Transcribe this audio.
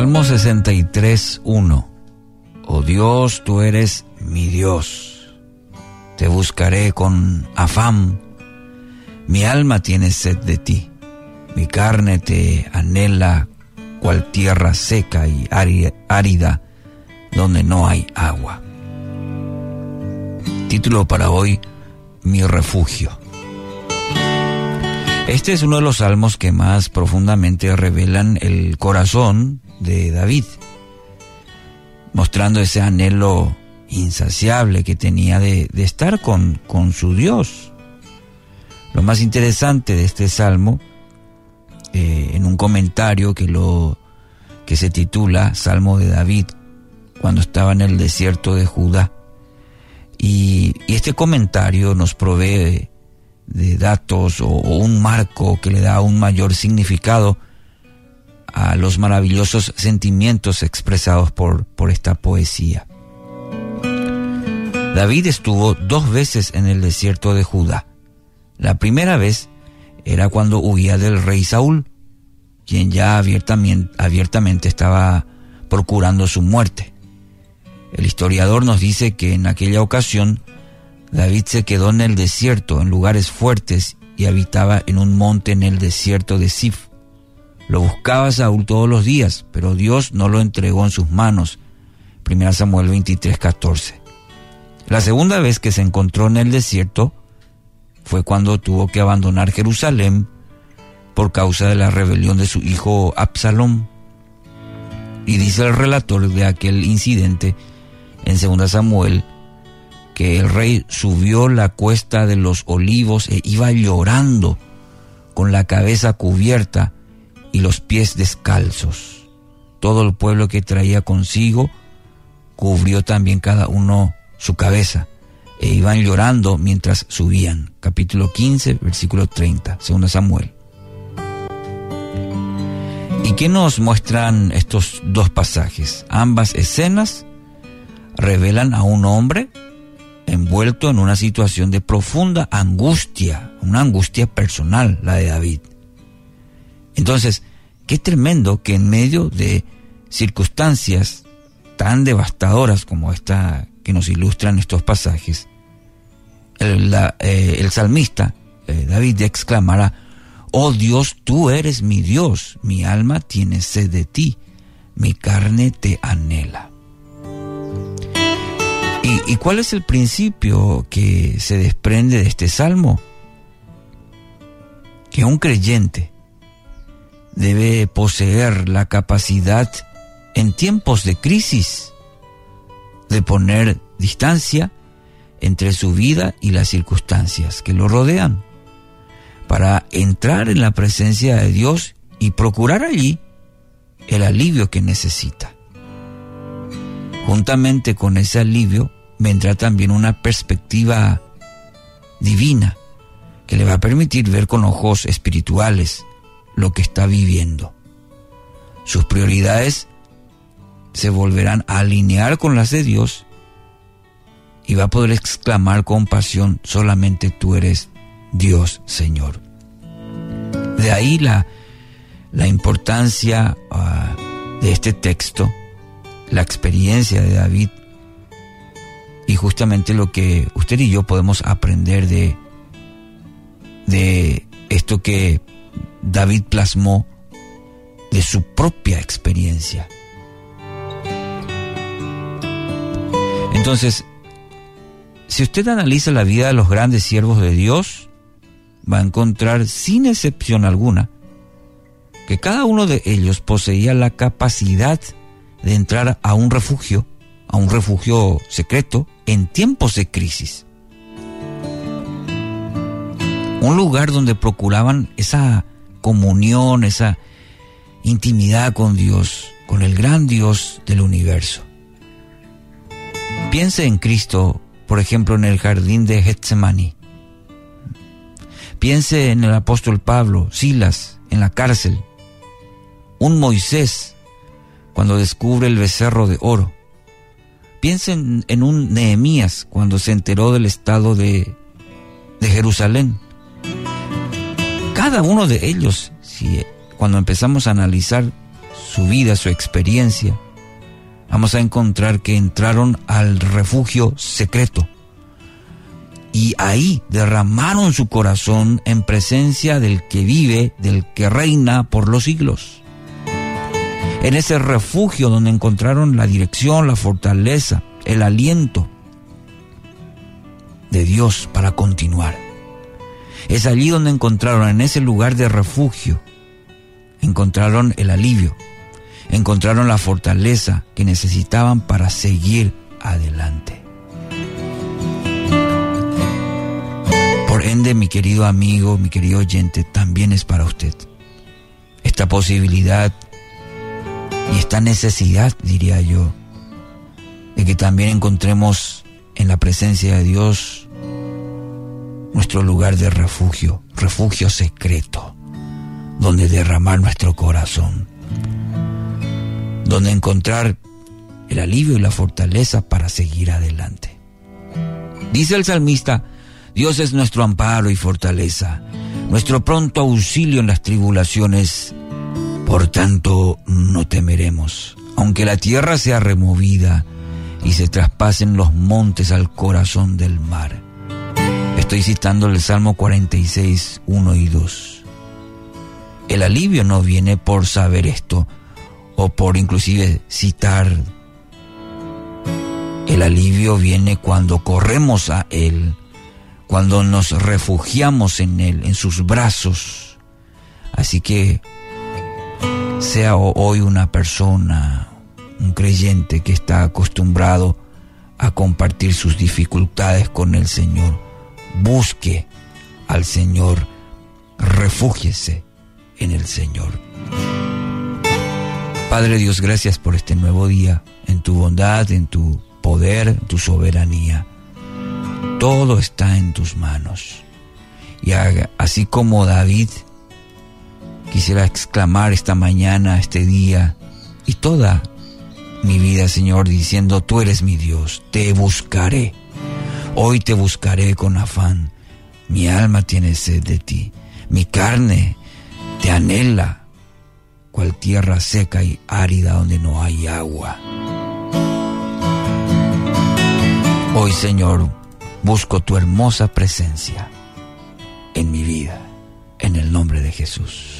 Salmo 63, 1. Oh Dios, tú eres mi Dios. Te buscaré con afán. Mi alma tiene sed de ti. Mi carne te anhela cual tierra seca y árida donde no hay agua. Título para hoy, Mi refugio. Este es uno de los salmos que más profundamente revelan el corazón de David, mostrando ese anhelo insaciable que tenía de, estar con, con, su Dios. Lo más interesante de este salmo, eh, en un comentario que, lo, que se titula Salmo de David, cuando estaba en el desierto de Judá, y, y este comentario nos provee de datos o, un marco que le da un mayor significado a los maravillosos sentimientos expresados por, por esta poesía. David estuvo dos veces en el desierto de Judá. La primera vez era cuando huía del rey Saúl, quien ya abiertamente, abiertamente estaba procurando su muerte. El historiador nos dice que en aquella ocasión David se quedó en el desierto, en lugares fuertes, y habitaba en un monte en el desierto de Sif. Lo buscaba Saúl todos los días, pero Dios no lo entregó en sus manos. 1 Samuel 23, 14. La segunda vez que se encontró en el desierto fue cuando tuvo que abandonar Jerusalén por causa de la rebelión de su hijo Absalom. Y dice el relator de aquel incidente en 2 Samuel que el rey subió la cuesta de los olivos e iba llorando con la cabeza cubierta y los pies descalzos. Todo el pueblo que traía consigo cubrió también cada uno su cabeza e iban llorando mientras subían. Capítulo 15, versículo 30, según Samuel. ¿Y qué nos muestran estos dos pasajes? Ambas escenas revelan a un hombre envuelto en una situación de profunda angustia, una angustia personal, la de David. Entonces, qué tremendo que en medio de circunstancias tan devastadoras como esta que nos ilustran estos pasajes, el, eh, salmista eh, David exclamara, oh Dios, tú eres mi Dios, mi alma tiene sed de ti, mi carne te anhela. ¿Y, cuál es el principio que se desprende de este salmo? Que un creyente debe poseer la capacidad en tiempos de crisis de poner distancia entre su vida y las circunstancias que lo rodean, para entrar en la presencia de Dios y procurar allí el alivio que necesita. Juntamente con ese alivio vendrá también una perspectiva divina que le va a permitir ver con ojos espirituales lo que está viviendo. Sus prioridades se volverán a alinear con las de Dios y va a poder exclamar con pasión, solamente tú eres Dios, Señor. De ahí la, la importancia ah, de este texto, la experiencia de David y justamente lo que usted y yo podemos aprender de, de esto que David plasmó de su propia experiencia. Entonces, si usted analiza la vida de los grandes siervos de Dios, va a encontrar sin excepción alguna que cada uno de ellos poseía la capacidad de entrar a un refugio a un refugio secreto en tiempos de crisis. Un lugar donde procuraban esa comunión, esa intimidad con Dios, con el gran Dios del universo. Piense en Cristo, por ejemplo, en el jardín de Getsemaní. Piense en el apóstol Pablo, Silas, en la cárcel. Un Moisés, cuando descubre el becerro de oro. Piensen en un Nehemías cuando se enteró del estado de, Jerusalén. Cada uno de ellos, si, cuando empezamos a analizar su vida, su experiencia, vamos a encontrar que entraron al refugio secreto y ahí derramaron su corazón en presencia del que vive, del que reina por los siglos. En ese refugio donde encontraron la dirección, la fortaleza, el aliento de Dios para continuar. Es allí donde encontraron, en ese lugar de refugio, encontraron el alivio, encontraron la fortaleza que necesitaban para seguir adelante. Por ende, mi querido amigo, mi querido oyente, también es para usted. Esta posibilidad y esta necesidad, diría yo, de que también encontremos en la presencia de Dios nuestro lugar de refugio, refugio secreto, donde derramar nuestro corazón, donde encontrar el alivio y la fortaleza para seguir adelante. Dice el salmista, Dios es nuestro amparo y fortaleza, nuestro pronto auxilio en las tribulaciones. Por tanto, no temeremos, aunque la tierra sea removida y se traspasen los montes al corazón del mar. Estoy citando el Salmo 46, 1 y 2. El alivio no viene por saber esto o por inclusive citar. El alivio viene cuando corremos a Él cuando nos refugiamos en Él, en sus brazos. Así que sea hoy una persona, un creyente que está acostumbrado a compartir sus dificultades con el Señor, busque al Señor, refúgiese en el Señor. Padre Dios, gracias por este nuevo día, en tu bondad, en tu poder, en tu soberanía todo está en tus manos. Y así como David, quisiera exclamar esta mañana, este día y toda mi vida, Señor, diciendo, tú eres mi Dios, te buscaré. Hoy te buscaré con afán. Mi alma tiene sed de ti. Mi carne te anhela, cual tierra seca y árida donde no hay agua. Hoy, Señor, Busco tu hermosa presencia en mi vida, en el nombre de Jesús.